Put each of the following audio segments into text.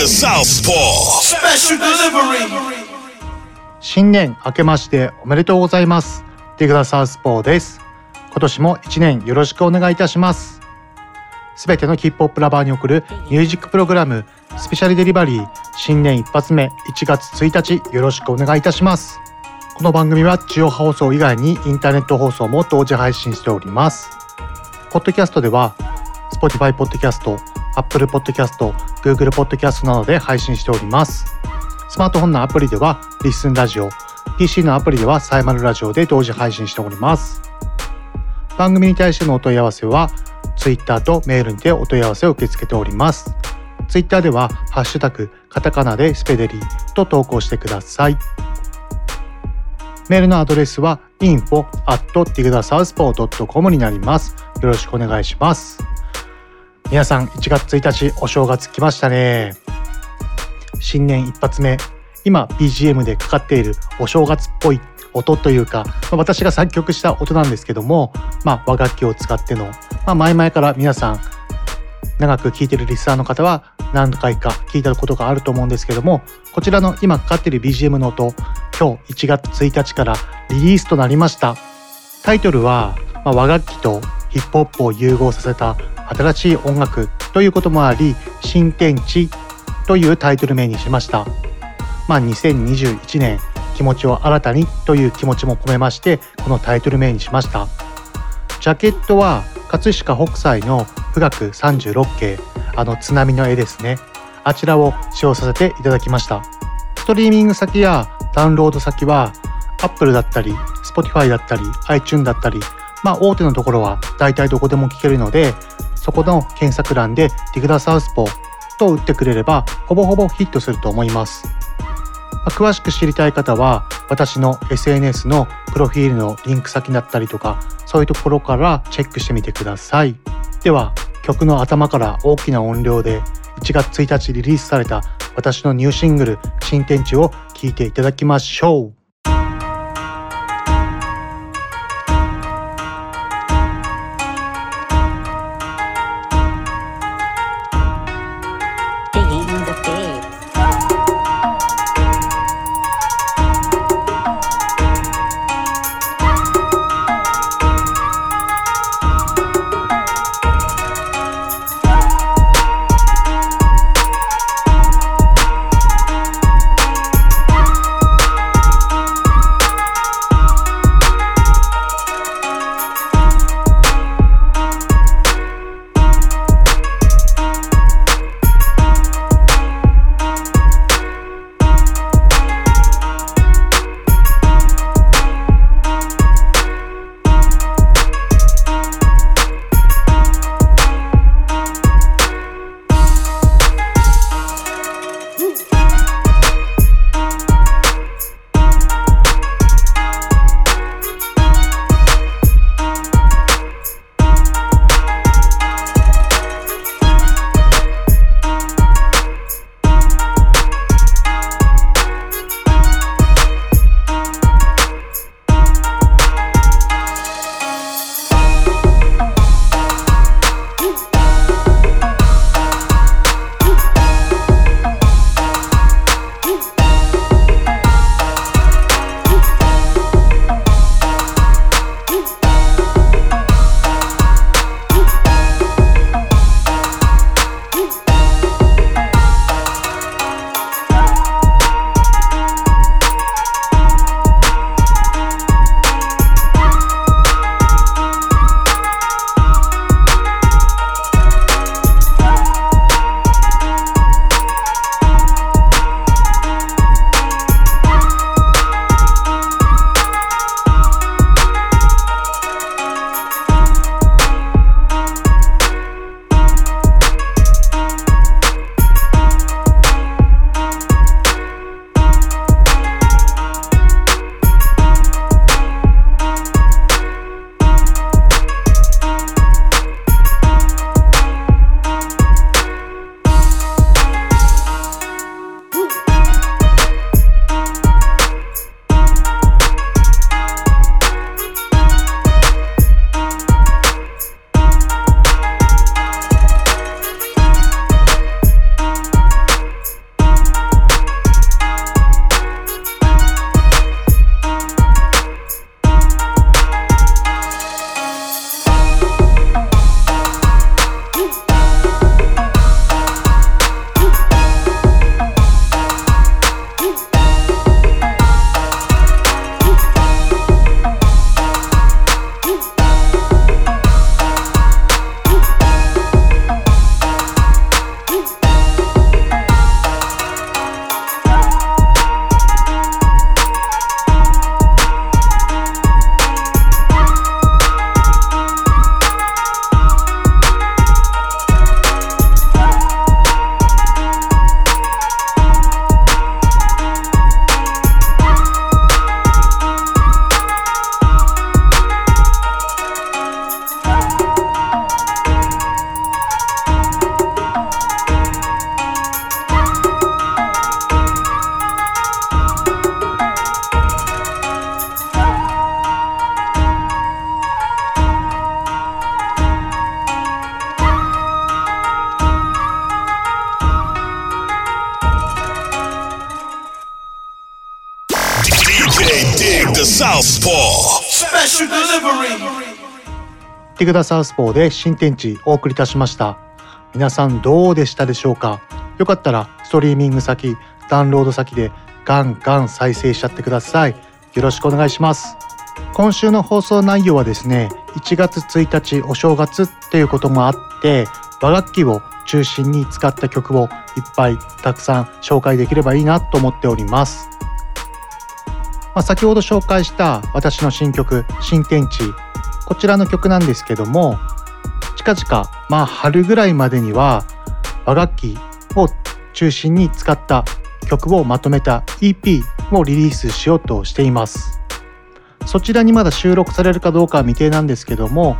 The Southpaw. Special delivery. 新年明けましておめでとうございます。ディグダサウスポーです。今年も一年よろしくお願いいたします。すべてのヒップホップラバーに送るミュージックプログラムスペシャルデリバリー新年一発目1月1日よろしくお願いいたします。この番組は地上波放送以外にインターネット放送も同時配信しております。ポッドキャストでは Spotify ポッドキャスト、Apple ポッドキャスト、Google ポッドキャストなどで配信しております。スマートフォンのアプリではリスンラジオ、PC のアプリではサイマルラジオで同時配信しております。番組に対してのお問い合わせは Twitter とメールにてお問い合わせを受け付けております。Twitter ではハッシュタグカタカナでスペデリーと投稿してください。メールのアドレスは info at tigdasouthpaw.com になります。よろしくお願いします。皆さん1月1日お正月来ましたね。新年一発目今 BGM でかかっているお正月っぽい音というか、ま私が作曲した音なんですけども、まあ、和楽器を使っての、まあ、前々から皆さん長く聴いてるリスナーの方は何回か聞いたことがあると思うんですけどもこちらの今かかっている BGM の音今日1月1日からリリースとなりましたタイトルは、ま、和楽器とヒップホップを融合させた新しい音楽ということもあり新天地というタイトル名にしました。まあ2021年気持ちを新たにという気持ちも込めましてこのタイトル名にしました。ジャケットは葛飾北斎の富岳36景あの津波の絵ですね。あちらを使用させていただきました。ストリーミング先やダウンロード先は Apple だったり Spotify だったり iTune だったりまあ大手のところは大体どこでも聞けるのでそこの検索欄で「ディグダサウスポー」と打ってくれればほぼほぼヒットすると思います。まあ詳しく知りたい方は私の SNS のプロフィールのリンク先だったりとかそういうところからチェックしてみてください。では曲の頭から大きな音量で1月1日リリースされた私のニューシングル「新天地」を聴いていただきましょう。ティグダサウスポーで新天地お送りいたしました。皆さんどうでしたでしょうか？よかったらストリーミング先ダウンロード先でガンガン再生しちゃってください。よろしくお願いします。今週の放送内容はですね1月1日お正月っていうこともあって和楽器を中心に使った曲をいっぱいたくさん紹介できればいいなと思っております。まあ、先ほど紹介した私の新曲「新天地」こちらの曲なんですけども近々まあ春ぐらいまでには和楽器を中心に使った曲をまとめた EP をリリースしようとしています。そちらにまだ収録されるかどうかは未定なんですけども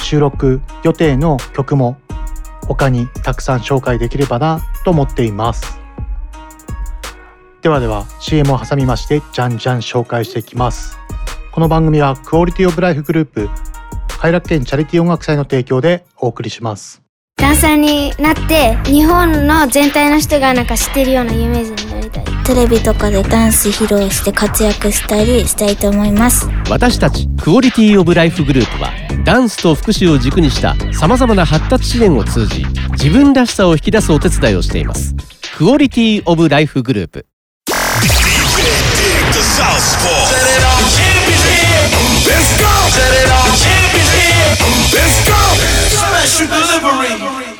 収録予定の曲も他にたくさん紹介できればなと思っています。ではでは CM を挟みましてじゃんじゃん紹介していきます。この番組はクオリティオブライフグループ快楽天チャリティー音楽祭の提供でお送りします。ダンサーになって日本の全体の人がなんか知ってるようなイメージになりたい。テレビとかでダンス披露して活躍したりしたいと思います。私たちクオリティオブライフグループはダンスと福祉を軸にしたさまざまな発達支援を通じ自分らしさを引き出すお手伝いをしています。クオリティオブライフグループ Set it off. Champions here. Let's go. Special delivery.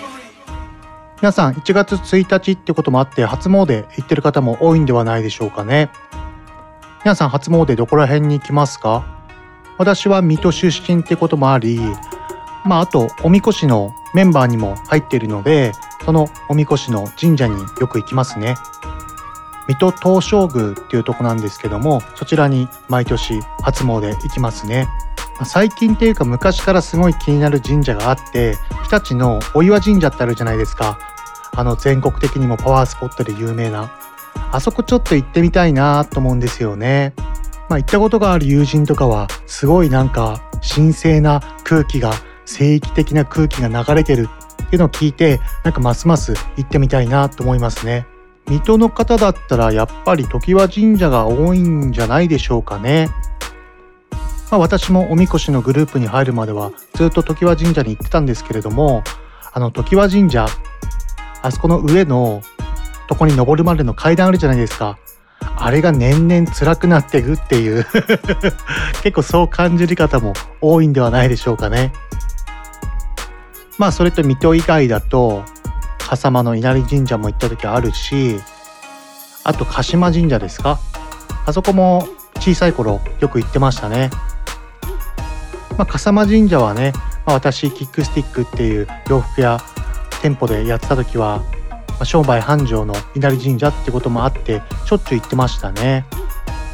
皆さん1月1日ってこともあって初詣行ってる方も多いんではないでしょうかね皆さん初詣どこら辺に行きますか？私は水戸出身ってこともありまああとおみこしのメンバーにも入っているのでそのおみこしの神社によく行きますね水戸東照宮っていうとこなんですけどもそちらに毎年初詣行きますね。最近っていうか昔からすごい気になる神社があって日立のお岩神社ってあるじゃないですか。あの全国的にもパワースポットで有名な。あそこちょっと行ってみたいなと思うんですよね。まあ行ったことがある友人とかはすごいなんか神聖な空気が聖域的な空気が流れてるっていうのを聞いてなんかますます行ってみたいなと思いますね。水戸の方だったらやっぱり常盤神社が多いんじゃないでしょうかね。まあ、私もおみこしのグループに入るまではずっと常盤神社に行ってたんですけれどもあの常盤神社あそこの上のとこに登るまでの階段あるじゃないですか。あれが年々辛くなっていくっていう。結構そう感じる方も多いんではないでしょうかね。まあそれと水戸以外だと笠間の稲荷神社も行った時あるしあと鹿島神社ですか？あそこも小さい頃よく行ってましたね。まあ、笠間神社はね、まあ、私キックスティックっていう洋服や店舗でやってた時は、まあ、商売繁盛の稲荷神社ってこともあってしょっちゅう行ってましたね。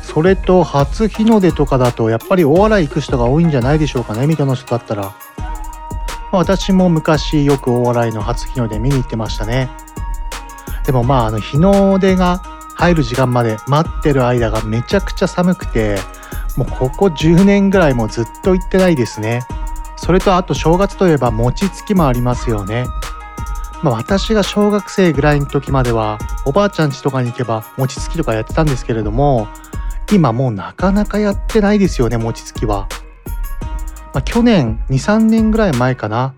それと初日の出とかだとやっぱり大洗行く人が多いんじゃないでしょうかね水戸の人だったら、私も昔よく大洗の初日の出見に行ってましたねでもまああの日の出が入る時間まで待ってる間がめちゃくちゃ寒くてもうここ10年ぐらいもうずっと行ってないですね。それとあと正月といえば餅つきもありますよね。まあ、私が小学生ぐらいの時まではおばあちゃん家とかに行けば餅つきとかやってたんですけれども今もうなかなかやってないですよね餅つきは。まあ、去年23年ぐらい前かな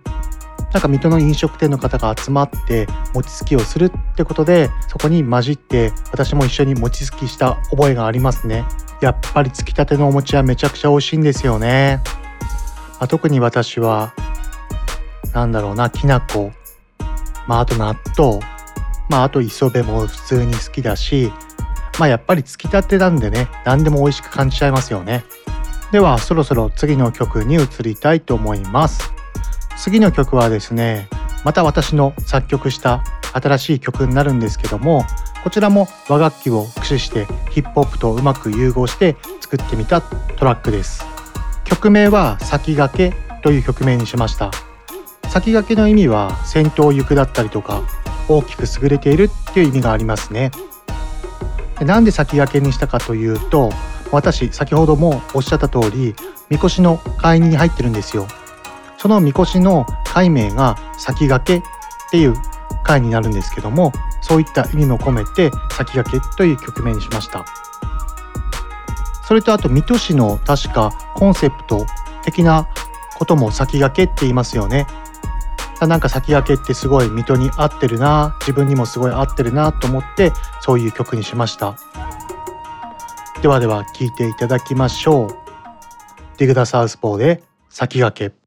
なんか水戸の飲食店の方が集まって餅つきをするってことでそこに混じって私も一緒に餅つきした覚えがありますね。やっぱりつきたてのお餅はめちゃくちゃ美味しいんですよね。まあ、特に私は、なんだろうな、きな粉、まああと納豆、まああと磯辺も普通に好きだし、まあやっぱりつきたてなんでね、何でも美味しく感じちゃいますよね。ではそろそろ次の曲に移りたいと思います。次の曲はですね、また私の作曲した新しい曲になるんですけども、こちらも和楽器を駆使してヒップホップとうまく融合して作ってみたトラックです。曲名は先駆けという曲名にしました。先駆けの意味は先頭行くだったりとか大きく優れているっていう意味がありますね。でなんで先駆けにしたかというと私先ほどもおっしゃった通りみこしの会に入ってるんですよ。そのみこしの会名が先駆けっていう会になるんですけどもそういった意味も込めて先駆けという曲名にしました。そそれとあと水戸市の確かコンセプト的なことも先駆けって言いますよね。なんか先駆けってすごい水戸に合ってるな自分にもすごい合ってるなと思ってそういう曲にしました。ではでは聞いていただきましょう。ディグダサウスポーで先駆け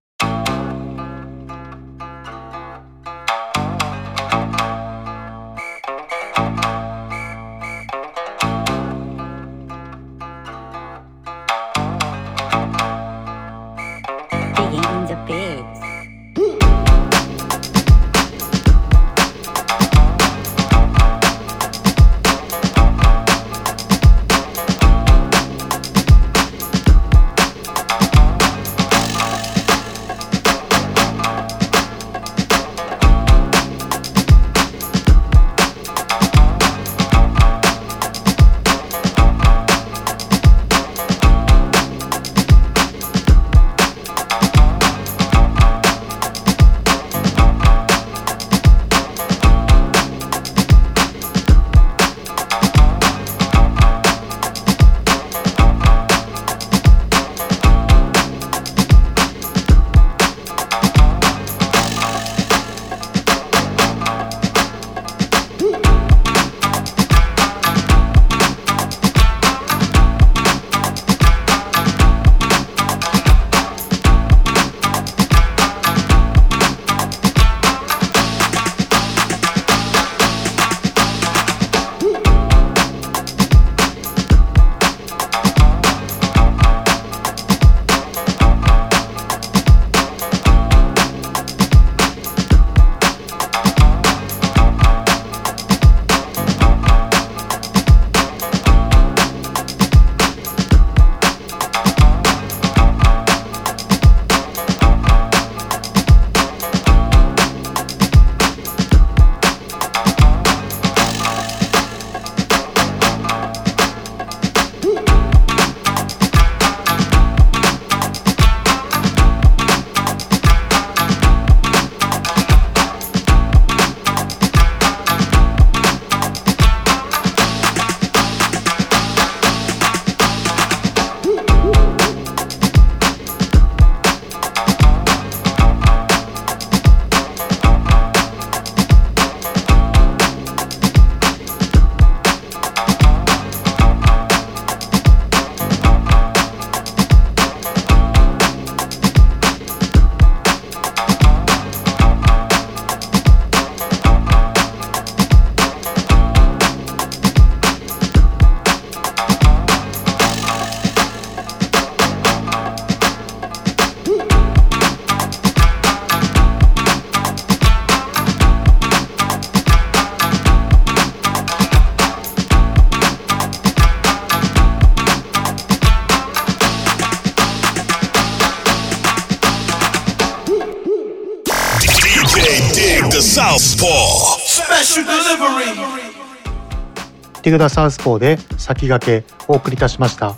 ティグダサウスポーで先駆けお送りいたしました。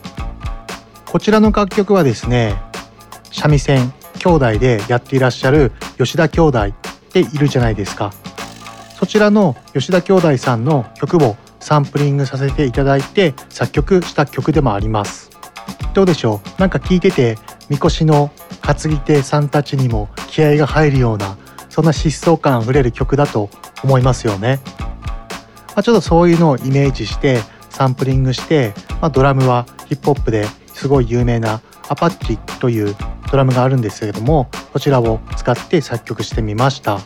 こちらの楽曲はですね三味線兄弟でやっていらっしゃる吉田兄弟っているじゃないですか。そちらの吉田兄弟さんの曲をサンプリングさせていただいて作曲した曲でもあります。どうでしょう？なんか聞いててみこしの担ぎ手さんたちにも気合が入るようなそんな疾走感あふれる曲だと思いますよね。まあ、ちょっとそういうのをイメージしてサンプリングして、まあ、ドラムはヒップホップですごい有名なアパッチというドラムがあるんですけれどもこちらを使って作曲してみました、ま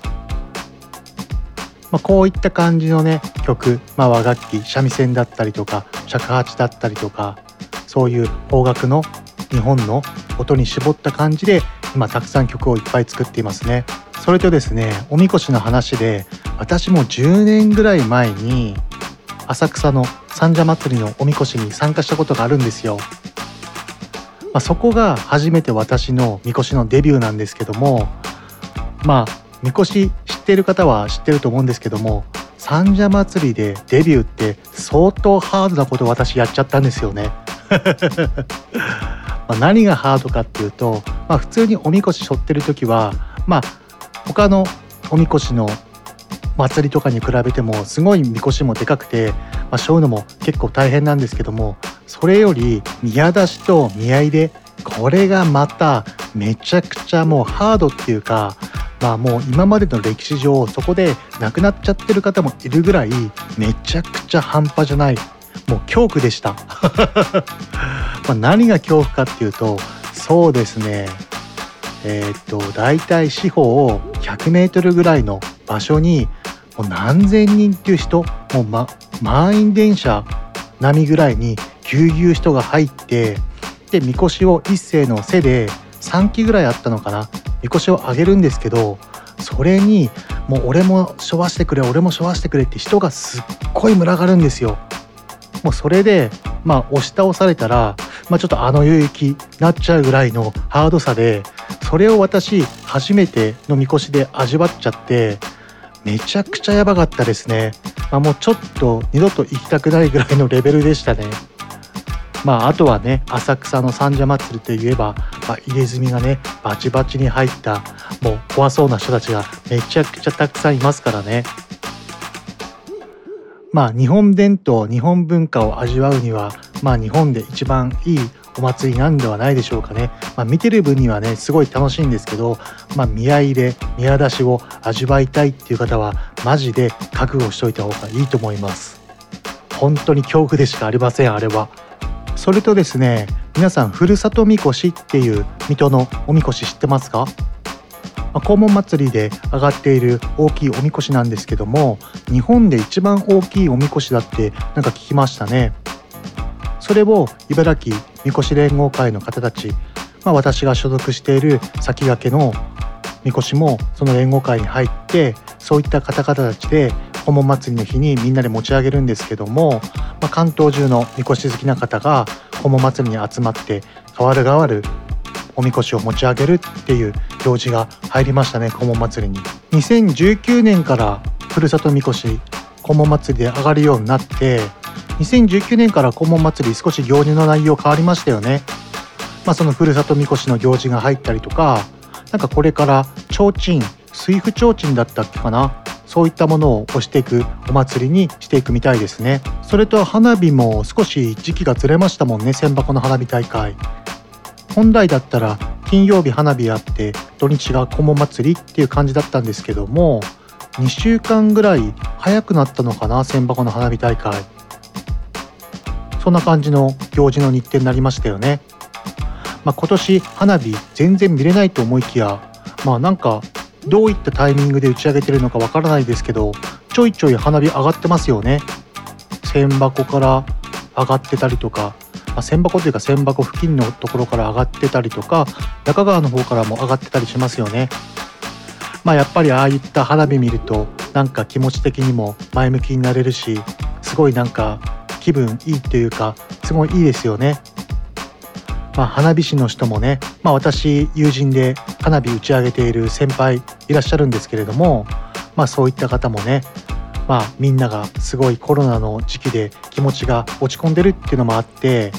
あ、こういった感じのね曲、まあ、和楽器三味線だったりとか尺八だったりとかそういう邦楽の日本の音に絞った感じで今たくさん曲をいっぱい作っていますねそれとですねおみこしの話で私も10年ぐらい前に浅草の三社祭りのおみこしに参加したことがあるんですよ。まあ、そこが初めて私のみこしのデビューなんですけどもまあみこし知ってる方は知ってると思うんですけども三社祭りでデビューって相当ハードなことを私やっちゃったんですよね。まあ何がハードかっていうと、まあ、普通におみこし背負ってる時はまあ他のおみこしの、祭りとかに比べてもすごいみこしもでかくて、まあ、背負うのも結構大変なんですけどもそれより宮出しと宮入れこれがまためちゃくちゃもうハードっていうかまあもう今までの歴史上そこで亡くなっちゃってる方もいるぐらいめちゃくちゃ半端じゃないもう恐怖でした。ま何が恐怖かっていうとそうですね。えー、っと大体四方100メートルぐらいの場所にもう何千人っていう人もう、ま、満員電車並みぐらいにぎゅうぎゅう人が入ってでみこしを一斉の背で3機ぐらいあったのかな。みこしを上げるんですけどそれにもう俺もしょわしてくれ俺もしょわしてくれって人がすっごい群がるんですよ。もうそれでまあ押し倒されたら、まあ、ちょっとあの勇気なっちゃうぐらいのハードさでそれを私初めてのみこしで味わっちゃってめちゃくちゃやばかったですね。まあ、もうちょっと二度と行きたくないぐらいのレベルでしたね。まあ、あとはね浅草の三社祭りといえば、まあ、入れ墨がねバチバチに入ったもう怖そうな人たちがめちゃくちゃたくさんいますからね。まあ日本伝統日本文化を味わうにはまあ日本で一番いいお祭りなんではないでしょうかね。まあ、見てる分にはねすごい楽しいんですけど、まあ、宮入れ宮出しを味わいたいっていう方はマジで覚悟しといた方がいいと思います。本当に恐怖でしかありませんあれは。それとですね皆さんふるさとみこしっていう水戸のおみこし知ってますか？黄門祭りで上がっている大きいおみこしなんですけども日本で一番大きいおみこしだってなんか聞きましたね。それを茨城みこし連合会の方たち、まあ、私が所属している先駆けのみこしもその連合会に入ってそういった方々たちで顧問祭りの日にみんなで持ち上げるんですけども、まあ、関東中のみこし好きな方が顧問祭りに集まって代わる代わるおみこしを持ち上げるっていう行事が入りましたね顧問祭りに。2019年からふるさとみこし顧問祭りで上がるようになって2019年から顧問祭り少し行事の内容変わりましたよね。まあそのふるさとみこしの行事が入ったりとかなんかこれから提灯水府提灯だったっけかな？そういったものを押していくお祭りにしていくみたいですね。それと花火も少し時期がずれましたもんね千箱の花火大会。本来だったら金曜日花火あって土日が顧問祭りっていう感じだったんですけども2週間ぐらい早くなったのかな千箱の花火大会。そんな感じの行事の日程になりましたよね、まあ、今年花火全然見れないと思いきやまあなんかどういったタイミングで打ち上げてるのかわからないですけどちょいちょい花火上がってますよね。千箱から上がってたりとかあ、千箱というか千箱付近のところから上がってたりとか中川の方からも上がってたりしますよね。まあやっぱりああいった花火見るとなんか気持ち的にも前向きになれるしすごいなんか気分いいというかすごいいいですよね。まあ、花火師の人もね、まあ、私友人で花火打ち上げている先輩いらっしゃるんですけれども、まあ、そういった方もねまあ、みんながすごいコロナの時期で気持ちが落ち込んでるっていうのもあって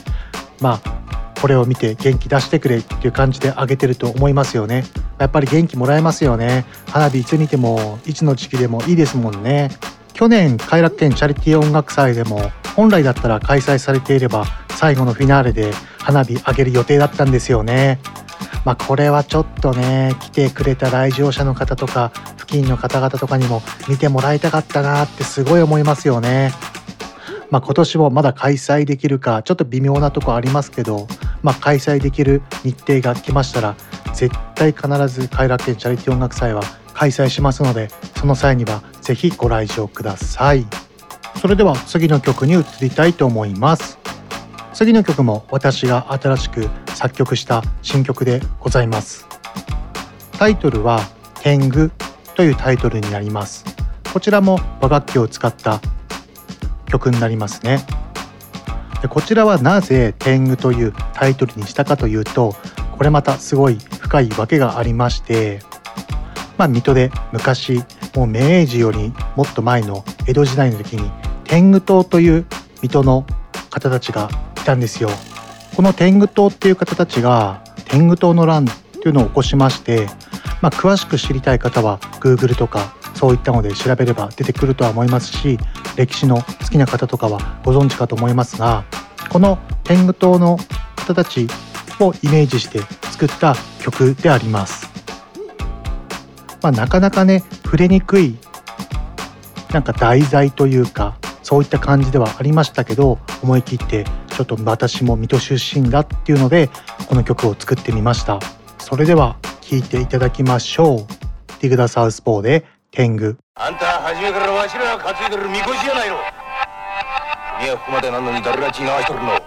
まあこれを見て元気出してくれっていう感じであげてると思いますよね。やっぱり元気もらえますよね。花火いつ見てもいつの時期でもいいですもんね。去年偕楽園チャリティー音楽祭でも本来だったら開催されていれば最後のフィナーレで花火上げる予定だったんですよね。まあ、これはちょっとね来てくれた来場者の方とか付近の方々とかにも見てもらいたかったなってすごい思いますよね。まあ、今年もまだ開催できるかちょっと微妙なとこありますけど、まあ、開催できる日程が来ましたら絶対必ず偕楽園チャリティー音楽祭は開催しますのでその際には是非ご来場くださいそれでは次の曲に移りたいと思います次の曲も私が新しく作曲した新曲でございます。タイトルは天狗というタイトルになります。こちらも和楽器を使った曲になりますね。でこちらはなぜ天狗というタイトルにしたかというとこれまたすごい深いわけがありましてまあ水戸で昔もう明治よりもっと前の江戸時代の時に天狗党という水戸の方たちがいたんですよこの天狗党っていう方たちが天狗党の乱っていうのを起こしまして、まあ、詳しく知りたい方は Google とかそういったので調べれば出てくるとは思いますし歴史の好きな方とかはご存知かと思いますがこの天狗島の方たちをイメージして作った曲であります。まあ、なかなかね触れにくいなんか題材というかそういった感じではありましたけど思い切ってちょっと私も水戸出身だっていうのでこの曲を作ってみました。それでは聴いていただきましょう。ディグダサウスポーで天狗。あんた初めからわしらが担いでるみこしやないの。君はここまでなんのに誰が血流しとるの。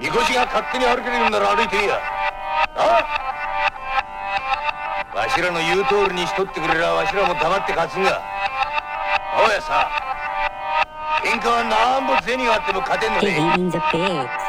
みこしが勝手に歩けるんなら歩いていいや。あわしらの言う通りにしとってくれりゃわしらも黙って勝つんがおやさ喧嘩はなんぼ銭があっても勝てんのね。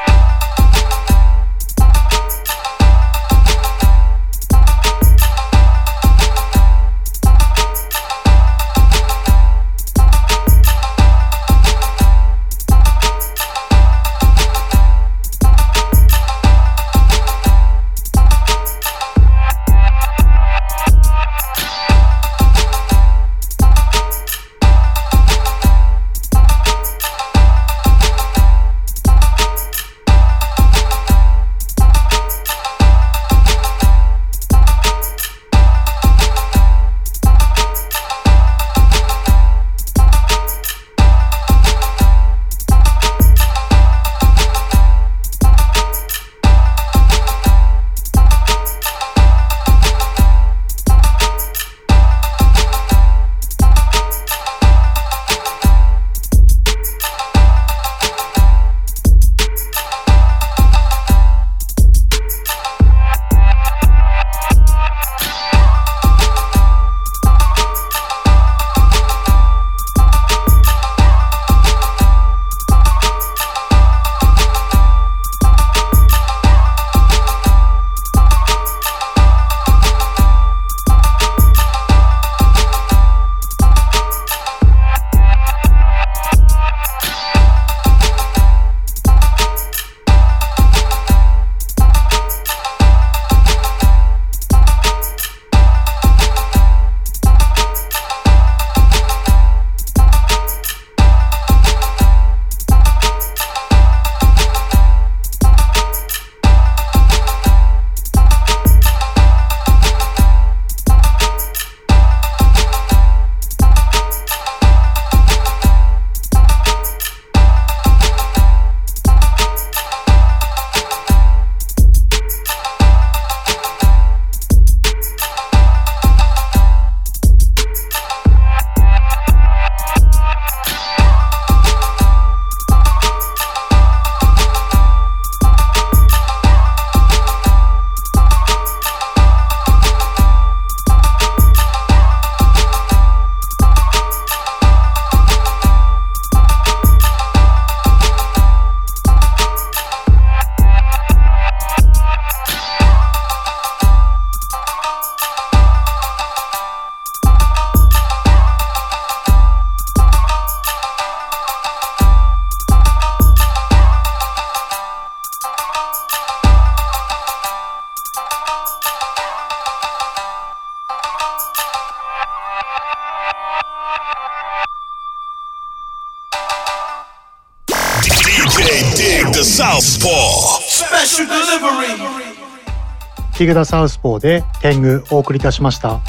Digging in the pigs. ティグダサウスポーで天狗お送りいたしました。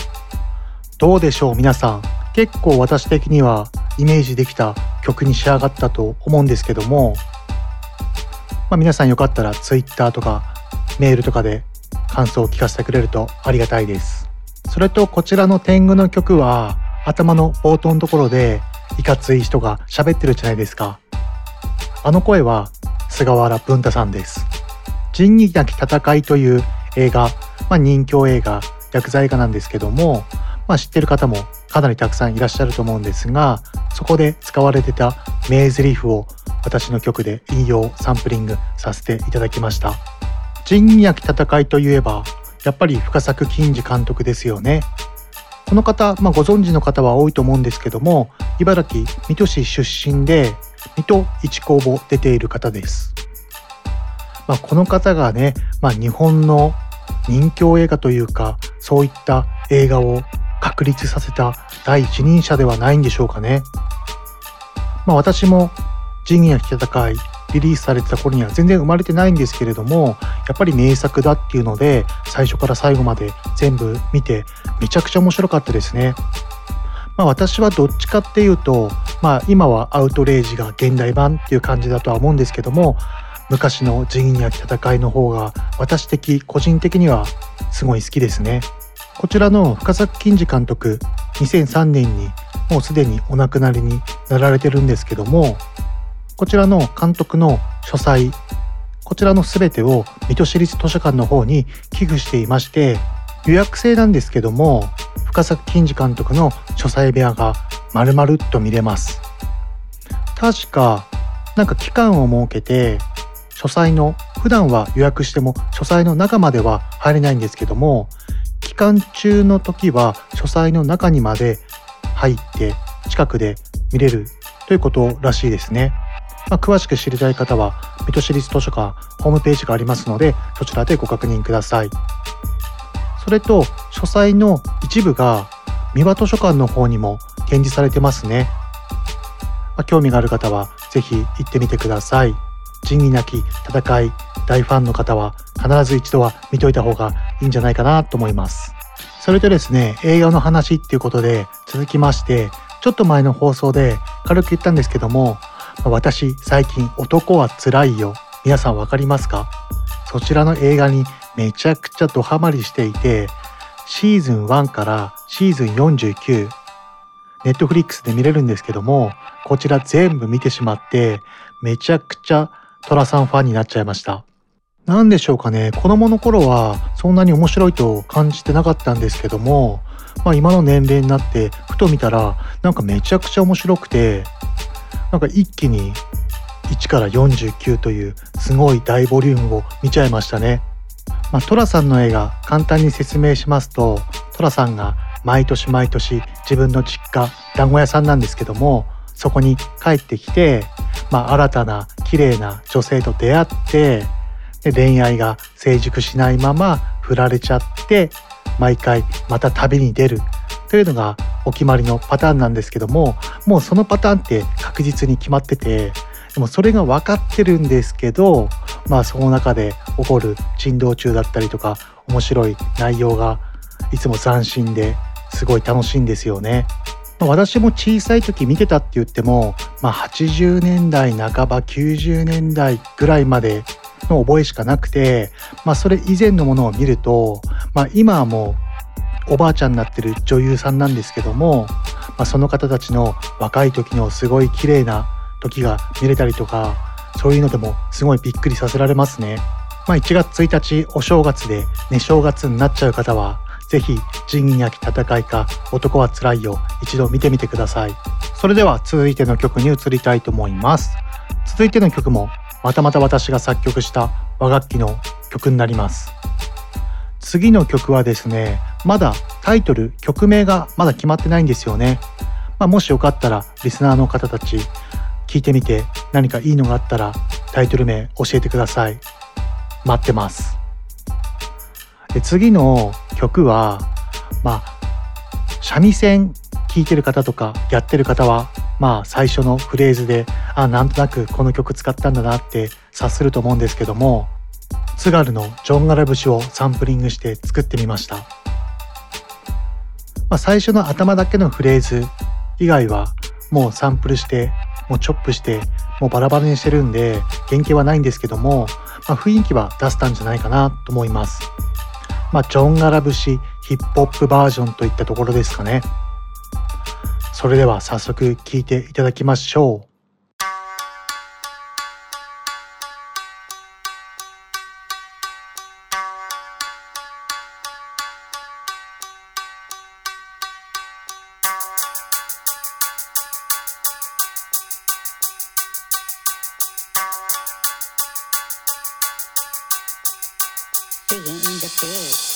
どうでしょう皆さん。結構私的にはイメージできた曲に仕上がったと思うんですけども、まあ、皆さんよかったら Twitter とかメールとかで感想を聞かせてくれるとありがたいです。それとこちらの天狗の曲は頭の冒頭のところでいかつい人が喋ってるじゃないですか。あの声は菅原文太さんです。仁義なき戦いという映画、まあ、人気映画薬剤映画なんですけども、まあ、知ってる方もかなりたくさんいらっしゃると思うんですがそこで使われてた名台詞を私の曲で引用サンプリングさせていただきました。仁義なき戦いといえばやっぱり深作金次監督ですよね。この方、まあ、ご存知の方は多いと思うんですけども茨城水戸市出身で水戸一工房出ている方です。まあ、この方がね、まあ、日本の人気映画というかそういった映画を確立させた第一人者ではないんでしょうかね。まあ私も仁義なき戦いリリースされてた頃には全然生まれてないんですけれどもやっぱり名作だっていうので最初から最後まで全部見てめちゃくちゃ面白かったですね。まあ、私はどっちかっていうと、まあ、今はアウトレイジが現代版っていう感じだとは思うんですけども昔の仁義なき戦いの方が私的個人的にはすごい好きですね。こちらの深作金次監督2003年にもうすでにお亡くなりになられてるんですけどもこちらの監督の書斎こちらの全てを水戸市立図書館の方に寄付していまして予約制なんですけども深作金次監督の書斎部屋が丸々と見れます確かなんか期間を設けて書斎の普段は予約しても書斎の中までは入れないんですけども期間中の時は書斎の中にまで入って近くで見れるということらしいですね。まあ、詳しく知りたい方は水戸市立図書館ホームページがありますのでそちらでご確認ください。それと書斎の一部が三輪図書館の方にも展示されてますね。まあ、興味がある方はぜひ行ってみてください。仁義なき戦い大ファンの方は必ず一度は見といた方がいいんじゃないかなと思います。それとですね、映画の話っていうことで続きまして、ちょっと前の放送で軽く言ったんですけども、私最近男は辛いよ。皆さんわかりますか？そちらの映画にめちゃくちゃドハマりしていて、シーズン1からシーズン49、ネットフリックスで見れるんですけども、こちら全部見てしまって、めちゃくちゃトラさんファンになっちゃいました。なんでしょうかね子供の頃はそんなに面白いと感じてなかったんですけども、まあ、今の年齢になってふと見たらなんかめちゃくちゃ面白くてなんか一気に1から49というすごい大ボリュームを見ちゃいましたね。まあ、トラさんの映画簡単に説明しますとトラさんが毎年毎年自分の実家団子屋さんなんですけどもそこに帰ってきて、まあ、新たな綺麗な女性と出会ってで恋愛が成熟しないまま振られちゃって毎回また旅に出るというのがお決まりのパターンなんですけどももうそのパターンって確実に決まっててでもそれが分かってるんですけどまあその中で起こる珍道中だったりとか面白い内容がいつも斬新ですごい楽しいんですよね。私も小さい時見てたって言っても、まあ、80年代半ば90年代ぐらいまでの覚えしかなくて、まあ、それ以前のものを見ると、まあ、今はもうおばあちゃんになってる女優さんなんですけども、まあ、その方たちの若い時のすごい綺麗な時が見れたりとかそういうのでもすごいびっくりさせられますね。まあ、1月1日お正月で寝正月になっちゃう方はぜひ仁義なき戦いか男はつらいよ一度見てみてください。それでは続いての曲に移りたいと思います。続いての曲もまたまた私が作曲した和楽器の曲になります。次の曲はですねまだタイトル曲名がまだ決まってないんですよね、まあ、もしよかったらリスナーの方たち聞いてみて何かいいのがあったらタイトル名教えてください。待ってます。で次の曲はまあ三味線聴いてる方とかやってる方はまあ最初のフレーズであなんとなくこの曲使ったんだなって察すると思うんですけども津軽のジョンガラ節をサンプリングして作ってみました、まあ、最初の頭だけのフレーズ以外はもうサンプルしてもうチョップしてもうバラバラにしてるんで原型はないんですけども、まあ、雰囲気は出せたんじゃないかなと思います。まあ、ジョンガラ節ヒップホップバージョンといったところですかね。それでは早速聴いていただきましょう。surrender fear.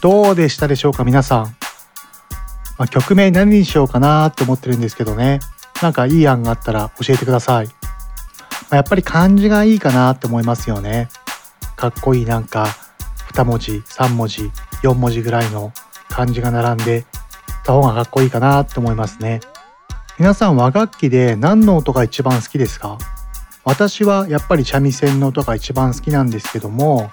どうでしたでしょうか皆さん、まあ、曲名何にしようかなって思ってるんですけどね。なんかいい案があったら教えてください、まあ、やっぱり漢字がいいかなって思いますよね。かっこいいなんか2文字3文字4文字ぐらいの漢字が並んでた方がかっこいいかなって思いますね。皆さん和楽器で何の音が一番好きですか？私はやっぱり三味線の音が一番好きなんですけども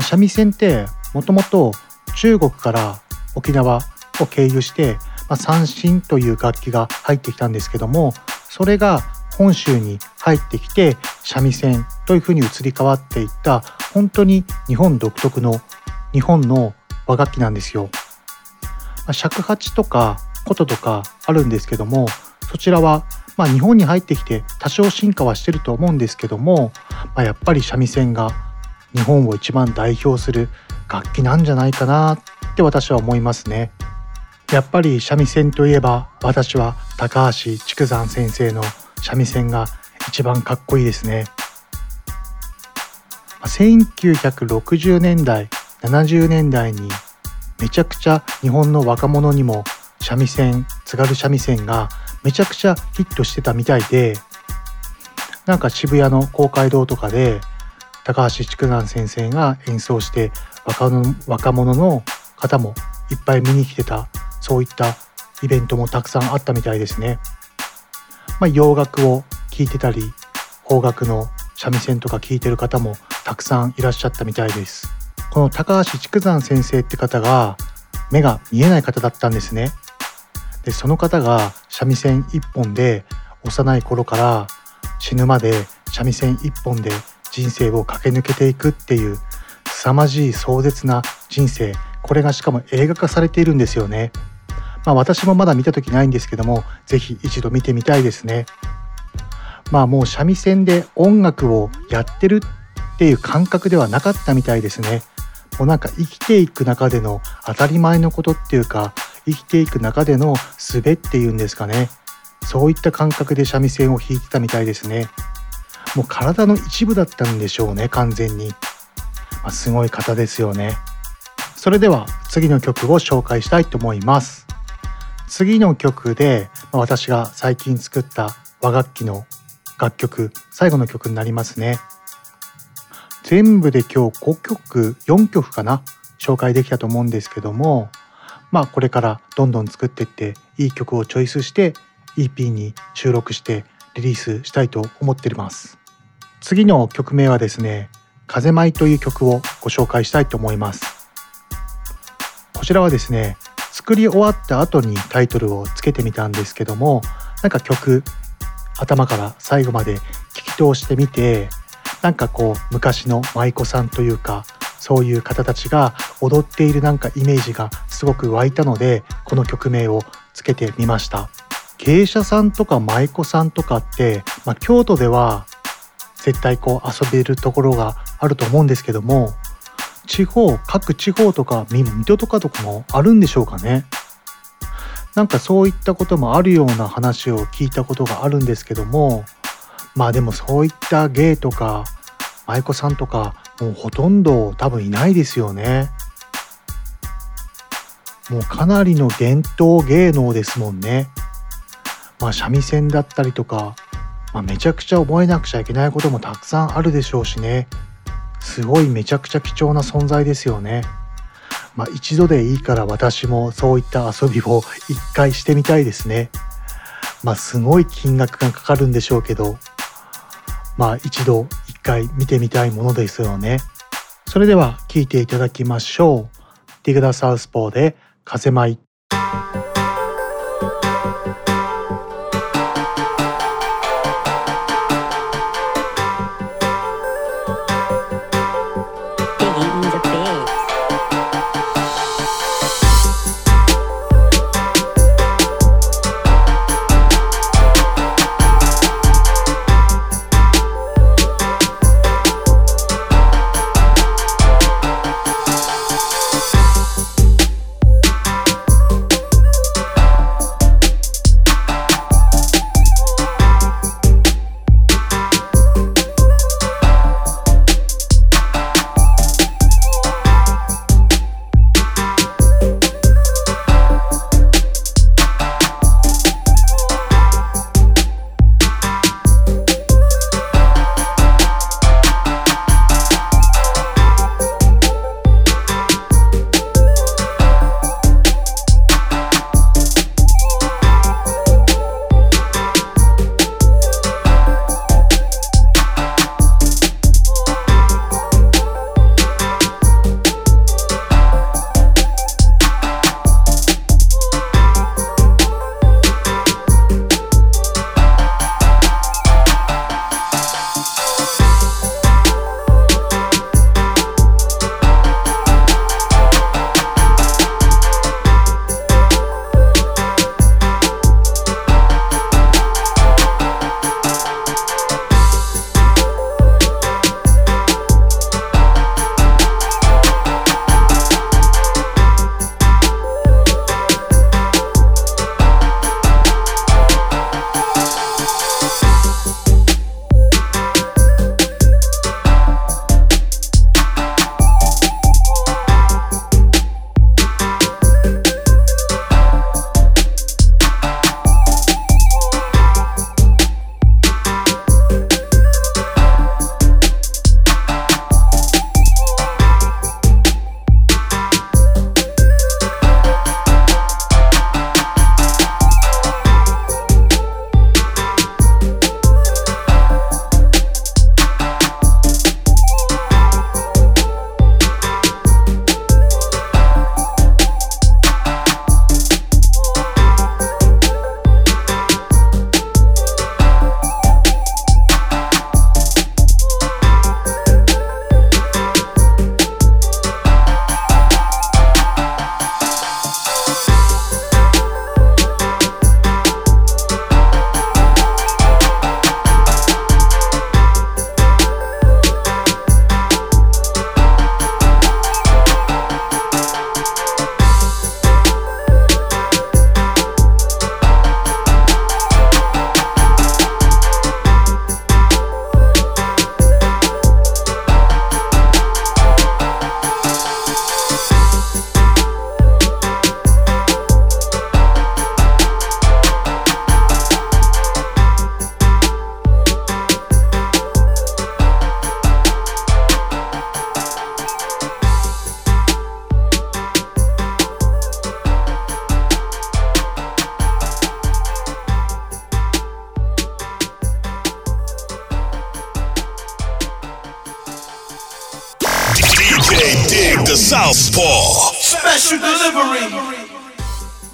三味線ってもともと中国から沖縄を経由して、まあ、三振という楽器が入ってきたんですけどもそれが本州に入ってきて三味線というふうに移り変わっていった本当に日本独特の日本の和楽器なんですよ。まあ、尺八とか琴とかあるんですけどもそちらはまあ日本に入ってきて多少進化はしてると思うんですけども、まあ、やっぱり三味線が日本を一番代表する楽器なんじゃないかなって私は思いますね。やっぱり三味線といえば私は高橋竹山先生の三味線が一番かっこいいですね。1960年代70年代にめちゃくちゃ日本の若者にも三味線津軽三味線がめちゃくちゃヒットしてたみたいでなんか渋谷の公会堂とかで高橋竹南先生が演奏して若者若者の方もいっぱい見に来てたそういったイベントもたくさんあったみたいですね。まあ、洋楽を聴いてたり邦楽の三味線とか聴いてる方もたくさんいらっしゃったみたいです。この高橋竹山先生って方が目が見えない方だったんですね。でその方が三味線一本で幼い頃から死ぬまで三味線一本で人生を駆け抜けていくっていう凄まじい壮絶な人生これがしかも映画化されているんですよね。まあ私もまだ見た時ないんですけども是非一度見てみたいですね。まあもう三味線で音楽をやってるっていう感覚ではなかったみたいですね。もうなんか生きていく中での当たり前のことっていうか生きていく中での術っていうんですかね。そういった感覚で三味線を弾いてたみたいですね。もう体の一部だったんでしょうね完全に、まあ、すごい方ですよね。それでは次の曲を紹介したいと思います。次の曲で、ま、私が最近作った和楽器の楽曲最後の曲になりますね。全部で今日5曲4曲かな紹介できたと思うんですけどもまあこれからどんどん作っていっていい曲をチョイスして EP に収録してリリースしたいと思っています。次の曲名はですね風舞という曲をご紹介したいと思います。こちらはですね作り終わった後にタイトルをつけてみたんですけどもなんか曲頭から最後まで聞き通してみてなんかこう昔の舞妓さんというかそういう方たちが踊っているなんかイメージがすごく湧いたのでこの曲名をつけてみました。芸者さんとか舞妓さんとかって、まあ、京都では絶対こう遊べるところがあると思うんですけども地方各地方とか水戸とかとかもあるんでしょうかね。なんかそういったこともあるような話を聞いたことがあるんですけどもまあでもそういった芸とか舞妓さんとかもうほとんど多分いないですよね。もうかなりの伝統芸能ですもんね。まあ三味線だったりとか、まあ、めちゃくちゃ覚えなくちゃいけないこともたくさんあるでしょうしね。すごいめちゃくちゃ貴重な存在ですよね。まあ一度でいいから私もそういった遊びを一回してみたいですね。まあすごい金額がかかるんでしょうけど、まあ一度回見てみたいものですよね。それでは聴いていただきましょう。ディグダサウスポーで風舞。い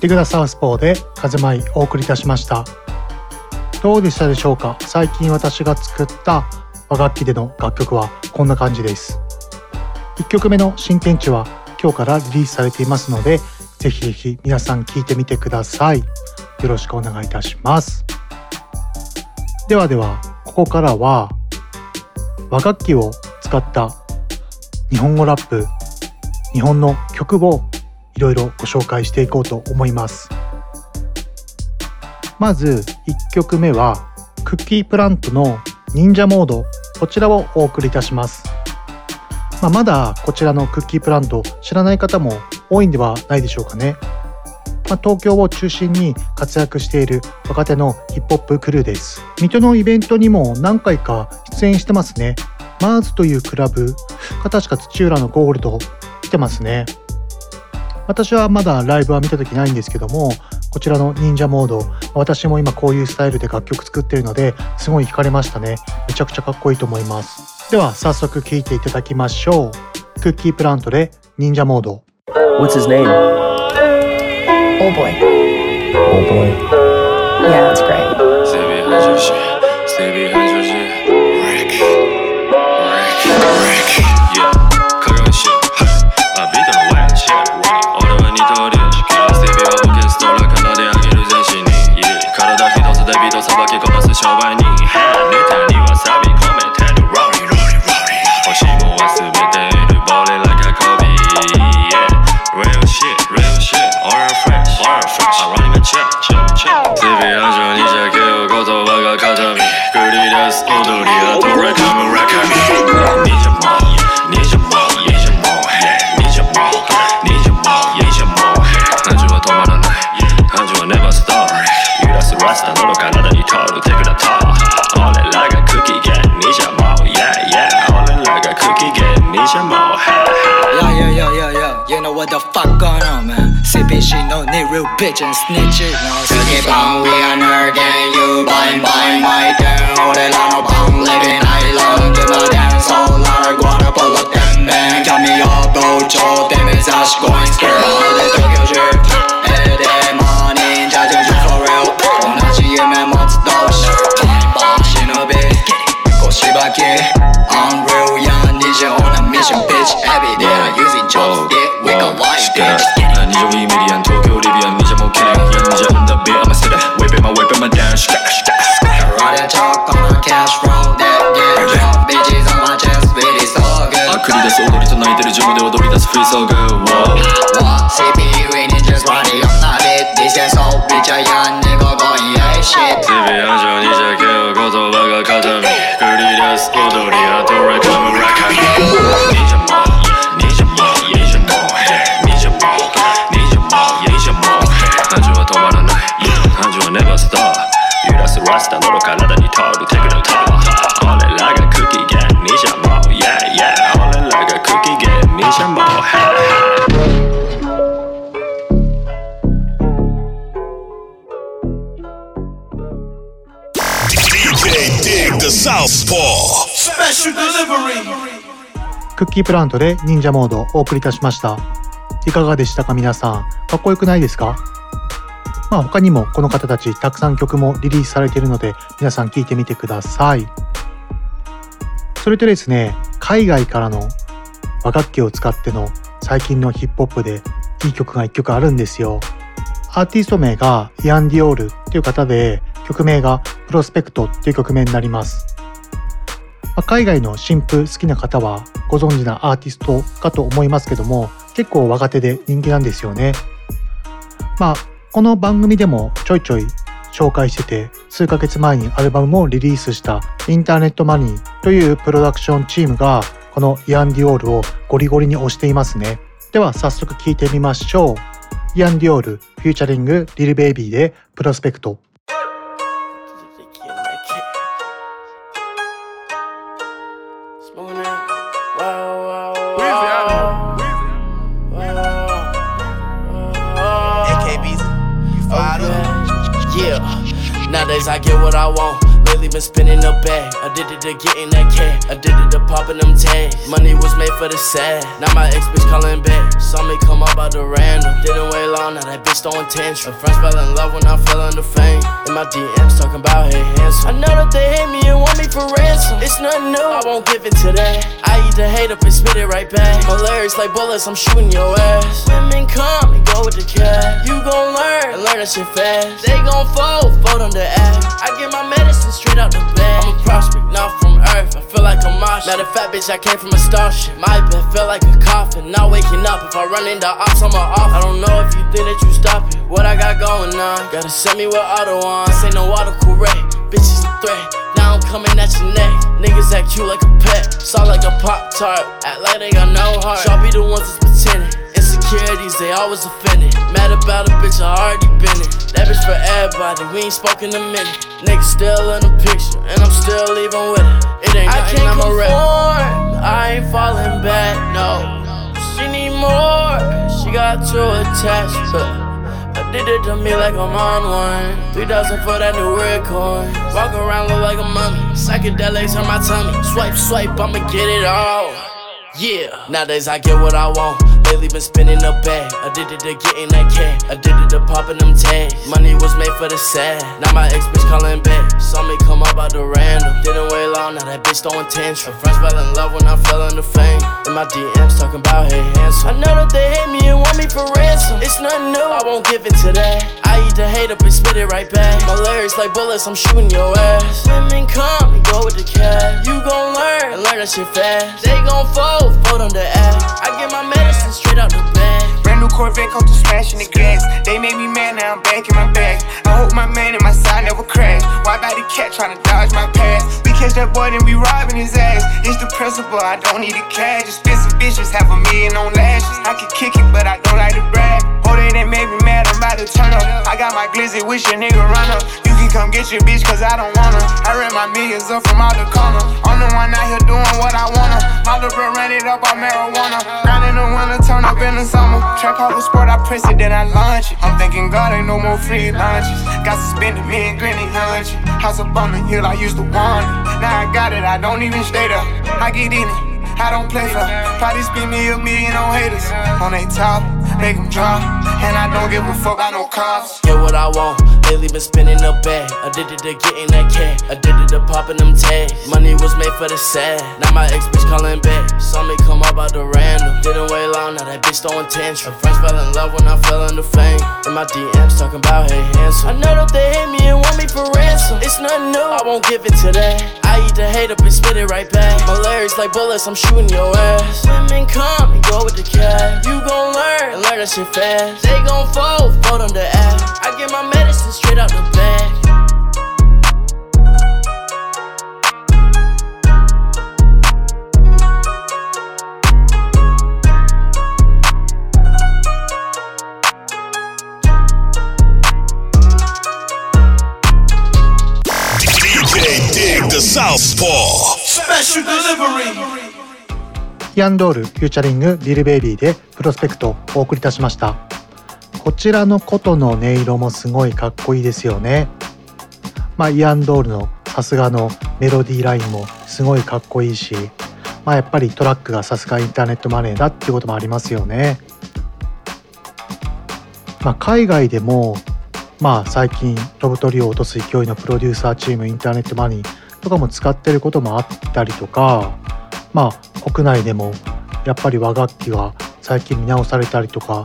グダサウスポーで風舞いお送りいたしました。どうでしたでしょうか？最近私が作った和楽器での楽曲はこんな感じです。1曲目の新天地は今日からリリースされていますのでぜひぜひ皆さん聴いてみてください。よろしくお願いいたします。ではではここからは和楽器を使った日本語ラップ日本の曲をいろいろご紹介していこうと思います。まず1曲目はクッキープラントの忍者モード。こちらをお送りいたします、まあ、まだこちらのクッキープラント知らない方も多いんではないでしょうかね、まあ、東京を中心に活躍している若手のヒップホップクルーです。水戸のイベントにも何回か出演してますね。マーズというクラブ。が確か土浦のゴールド。来てますね私はまだライブは見た時ないんですけどもこちらの忍者モード私も今こういうスタイルで楽曲作ってるのですごい惹かれましたねめちゃくちゃかっこいいと思いますでは早速聴いていただきましょうクッキープラントで忍者モード What's his name? Oh boy. Oh boy. Yeah, that's great. ばき bitch and snitch it. No, Cookie bang, we are nerd gang, you bang bang my turn. 俺らの番 living island でまでそうならごらぽろてんべん神を同調で目指し going skirt で東京中えでマーニンジャジャジュ for real 同じ夢持つ同士バン忍び腰ばき Unreal young ninja on a mission bitch every day using chopstick we gon' light bitch 二条 feel so good Whoa? CPU it just running on that bit This is all bitch a young nigga going yeah shit 日々暗情に邪気を言葉が固み繰り出す踊りあとラカムラカミ忍者も忍者も忍者も忍者も忍者も忍者も感情は止まらない感情は never stop 揺らすラスタの体に通るテクノター俺らがクッキープラントで忍者モードをお送りいたしました。いかがでしたか皆さん？かっこよくないですか？まあ他にもこの方たちたくさん曲もリリースされているので皆さん聴いてみてください。それとですね海外からの和楽器を使っての最近のヒップホップでいい曲が1曲あるんですよ。アーティスト名がイアン・ディオールっていう方で曲名がプロスペクトっていう曲名になります。まあ海外の新譜好きな方はご存知なアーティストかと思いますけども結構若手で人気なんですよね。まあこの番組でもちょいちょい紹介してて数ヶ月前にアルバムをリリースした Internet Money というプロダクションチームがこの iann dior をゴリゴリに推していますね。では早速聴いてみましょう。 iann dior featuring Lil Baby で Prospect。always I get what I want. Lately been spinning the bag. Addicted to getting that cash. Addicted to popping them tags. Money was made for the sad. Now my ex bitch calling back. Saw me come up out the random. Didn't wait long, now that bitch throwing tantrum. Friends fell in love when I fell under fame. In my DMs talking about hey handsome. I know that they hate me and want me for ransom. It's nothing new, I won't give in to that. I eat the hate up and spit it right back. My lyrics like bullets, I'm shooting your ass. Women come and go with the cat. You gon' learn and learn that shit fast. They gon' fold, fold on the ass. I get my medicine straight out the. I'm a prospect, not from earth. I feel like a marsh. Matter of fact, bitch, I came from a starship. My bed feel like a coffin. Not waking up. If I run into ops, I'm a off. I don't know if you think that you stop it. What I got going on? Gotta send me with auto on. Say no auto correct. Bitch is a threat. Now I'm coming at your neck. Niggas act cute like a pet. Sound like a pop tart. Act like they got no heart. Y'all be the ones that's pretending. Insecurities, they always offended. Mad about a bitch, I already been it. That bitch for everybody, we ain't spoken a minute. Niggas still in the picture, and I'm still leaving with it. It ain't I nothing, I'm a rap. I ain't falling back, no. She need more, she got too attached. Huh. Did it to me like I'm on one. 3000 for that new red coin. Walk around look like a mummy. Psychedelics on my tummy. Swipe, swipe, I'ma get it all. Yeah, nowadays I get what I want. Lately been spinning the bag. Addicted to getting that cash. Addicted to popping them tags. Money was made for the sad. Now my ex bitch calling back. Saw me come up out the random. Didn't wait long, now that bitch throwing tantrum. Friends fell in love when I fell into fame. In my DMs talking about hey handsome. I know that they hate me and want me for ransom. It's nothing new, I won't give in to that. I eat the hate up and spit it right back. My lyrics like bullets, I'm shooting your ass. Women come and go with the cat. You gon' learn and learn that shit fast. They gon' fold, fold on the ass. I get my medicine straight out the bag. Brand new Corvette come to smashing the gas. They made me mad, now I'm back in my bag. I hope my man and my side never crash. Why body cat trying to dodge my pass? We catch that boy, then we robbing his ass. It's the principle, I don't need a cash. Just spit some bitches, half a million on lashes. I can kick it, but I don't like to brag. Oh, they done made me mad, I'm about to turn up. I got my glizzy, wish your nigga run up. Get your bitch, cause I don't wanna. I ran my millions up from out the corner. I'm the one out here doing what I wanna. Bro ran it up on marijuana. Grind in the winter, turn up in the summer. Track all the sport, I press it, then I launch it. I'm thinking God ain't no more free lunches. Got suspended, me and Granny hunch. House up on the hill, I used to want it. Now I got it, I don't even stay there. I get in it. I don't play for Probably spend me a million on haters On they top, make them drop And I don't give a fuck about no cops. Get what I want, lately been spinning the bag Addicted to getting that cash Addicted to popping them tags. Money was made for the sad Now my ex bitch calling back. Saw me come up out the random Didn't wait long, now that bitch throwing tantrum Friends fell in love when I fell into fame. In my DMs talking about hey handsome. I know that they hate me and want me for ransom. It's nothing new, I won't give in to that. I eat the hate up and spit it right back. My lyrics like bullets, I'm shooting your ass. Women come and go with the cat. You gon' learn and learn that shit fast. They gon' fold, fold on the ass. I get my medicine straight out the bag. DJ Dig the Southpaw. Special delivery. イアンドールフューチャリングリルベイビーでプロスペクトをお送りいたしましたこちらの琴の音色もすごいかっこいいですよね。まあイアンドールのさすがのメロディーラインもすごいかっこいいしまあやっぱりトラックがさすがインターネットマネーだっていうこともありますよね。まあ海外でもまあ最近飛ぶ鳥を落とす勢いのプロデューサーチームインターネットマニーとかも使ってることもあったりとかまあ国内でもやっぱり和楽器が最近見直されたりとか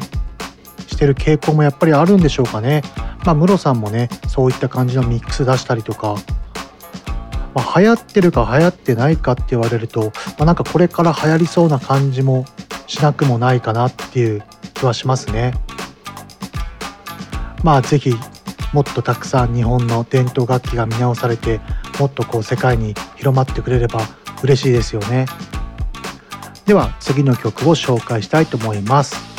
してる傾向もやっぱりあるんでしょうかね。まあムロさんもねそういった感じのミックス出したりとか、まあ、流行ってるか流行ってないかって言われると、まあ、なんかこれから流行りそうな感じもしなくもないかなっていう気はしますね。まあぜひもっとたくさん日本の伝統楽器が見直されてもっとこう世界に広まってくれれば嬉しいですよねでは次の曲を紹介したいと思います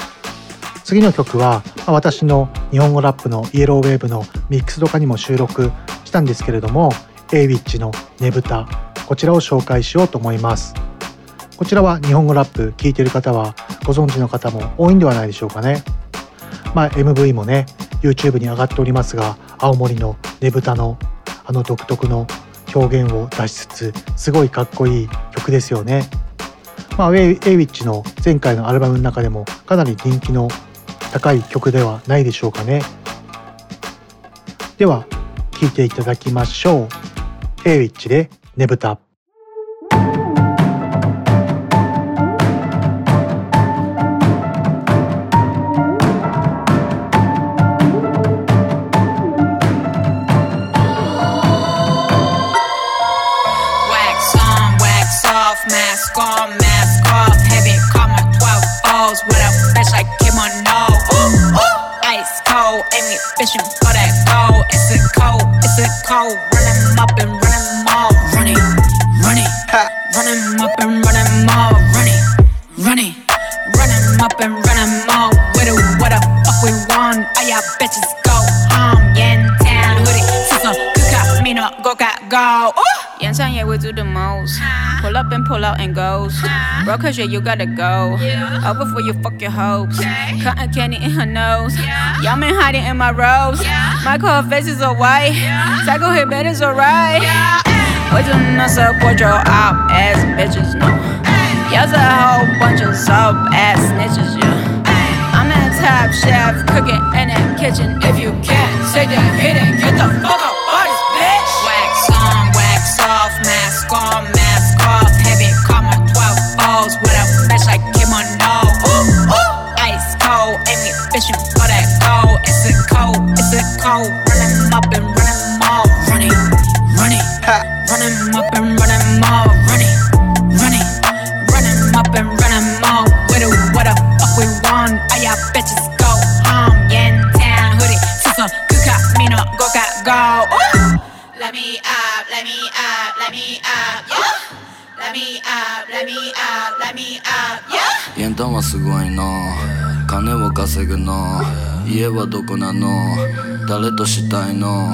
次の曲はあ私の日本語ラップのイエローウェーブのミックスとかにも収録したんですけれども a ウィッチのねぶたこちらを紹介しようと思いますこちらは日本語ラップ聴いてる方はご存知の方も多いんではないでしょうかねまあ MV もね YouTube に上がっておりますが青森のねぶたのあの独特の表現を出しつつすごいかっこいい曲ですよね。まあ、ウェ・イウィッチの前回のアルバムの中でもかなり人気の高い曲ではないでしょうかね。では聴いていただきましょう。エイウィッチでねぶた。Fishing for that gold. It's a cold, it's a cold. Run 'em up and run and pull out and goes. Bro, cause yeah, you gotta go. Over for you fuck your hopes. Cotton candy in her nose. Y'all been hiding in my robes. My core faces are white. Psycho hit bed is alright. Wait till not support your op ass bitches, no. Y'all's a whole bunch of soft ass snitches, yeah. I'm a top chef cooking in the kitchen. If you can't say that hit it, get the fuck 稼ぐの。家はどこなの？誰としたいの？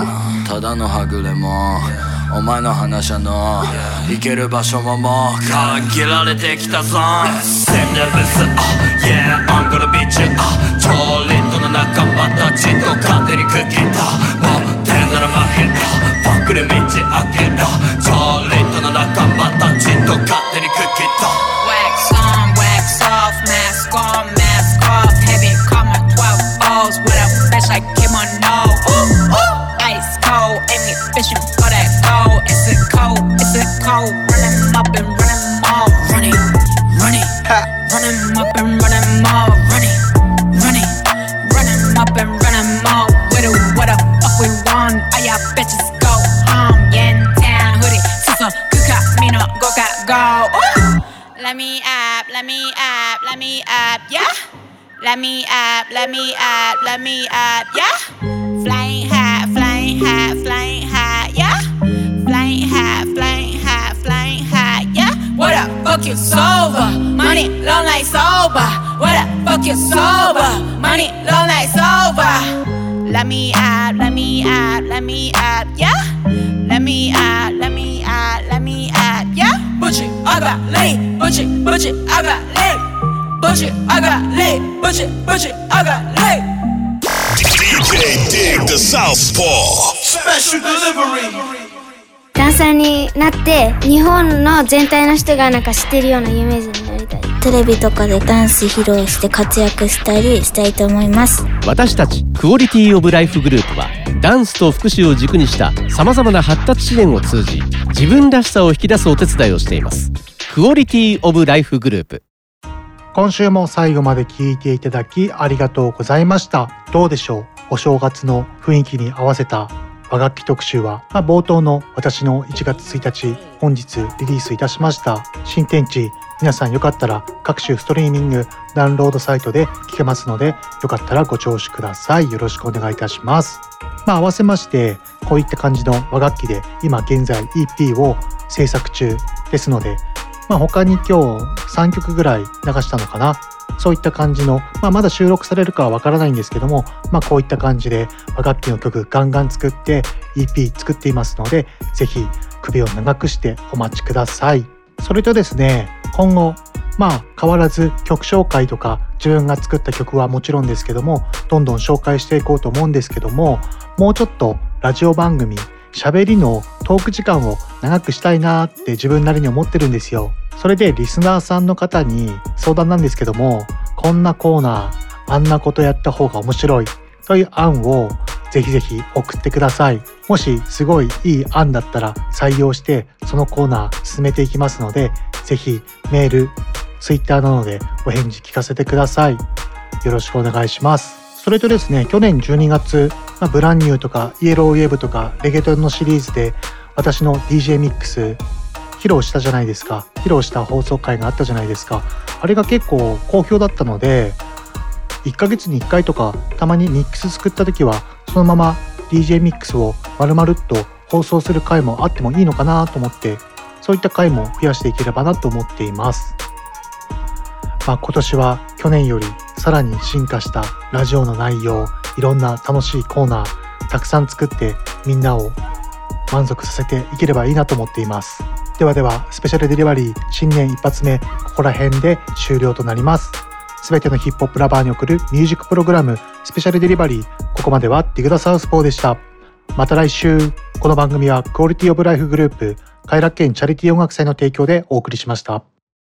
ただのはぐれも。お前の話やの。行ける場所ももう。限られてきたぞ。Send the best, oh yeah I'm gonna beat you あ超リットの仲間たちと勝手に区切ったもう手なら負けたファックで道開けた超リットの仲間たちと勝手に区切った全体の人がなんか知ってるような有名人になりたい。テレビとかでダンス披露して活躍したりしたいと思います。私たちクオリティオブライフグループはダンスと福祉を軸にしたさまざまな発達支援を通じ自分らしさを引き出すお手伝いをしています。クオリティオブライフグループ。今週も最後まで聞いていただきありがとうございました。どうでしょう？お正月の雰囲気に合わせた和楽器特集は、まあ、冒頭の私の1月1日本日リリースいたしました。新天地皆さんよかったら各種ストリーミングダウンロードサイトで聞けますのでよかったらご聴取ください。よろしくお願いいたします。まあ合わせましてこういった感じの和楽器で今現在 EP を制作中ですのでまあ他に今日3曲ぐらい流したのかな。そういった感じの、まあ、まだ収録されるかはわからないんですけども、まあ、こういった感じで和楽器の曲ガンガン作って EP 作っていますのでぜひ首を長くしてお待ちください。それとですね今後まあ変わらず曲紹介とか自分が作った曲はもちろんですけどもどんどん紹介していこうと思うんですけどももうちょっとラジオ番組喋りのトーク時間を長くしたいなって自分なりに思ってるんですよ。それでリスナーさんの方に相談なんですけどもこんなコーナーあんなことやった方が面白いという案をぜひぜひ送ってください。もしすごいいい案だったら採用してそのコーナー進めていきますのでぜひメールツイッターなどでお返事聞かせてください。よろしくお願いします。それとですね去年12月、ま、ブランニューとかイエローウェーブとかレゲトンのシリーズで私の DJ ミックス披露したじゃないですか。披露した放送回があったじゃないですか。あれが結構好評だったので1ヶ月に1回とかたまにミックス作った時はそのまま DJ ミックスを丸々っと放送する回もあってもいいのかなと思ってそういった回も増やしていければなと思っています。まあ、今年は去年よりさらに進化したラジオの内容いろんな楽しいコーナーたくさん作ってみんなを満足させていければいいなと思っています。ではではスペシャルデリバリー新年一発目ここら辺で終了となります。すべてのヒップホップラバーに送るミュージックプログラムスペシャルデリバリー。ここまではディグダサウスポーでした。また来週。この番組はクオリティオブライフグループ快楽園チャリティー音楽祭の提供でお送りしました。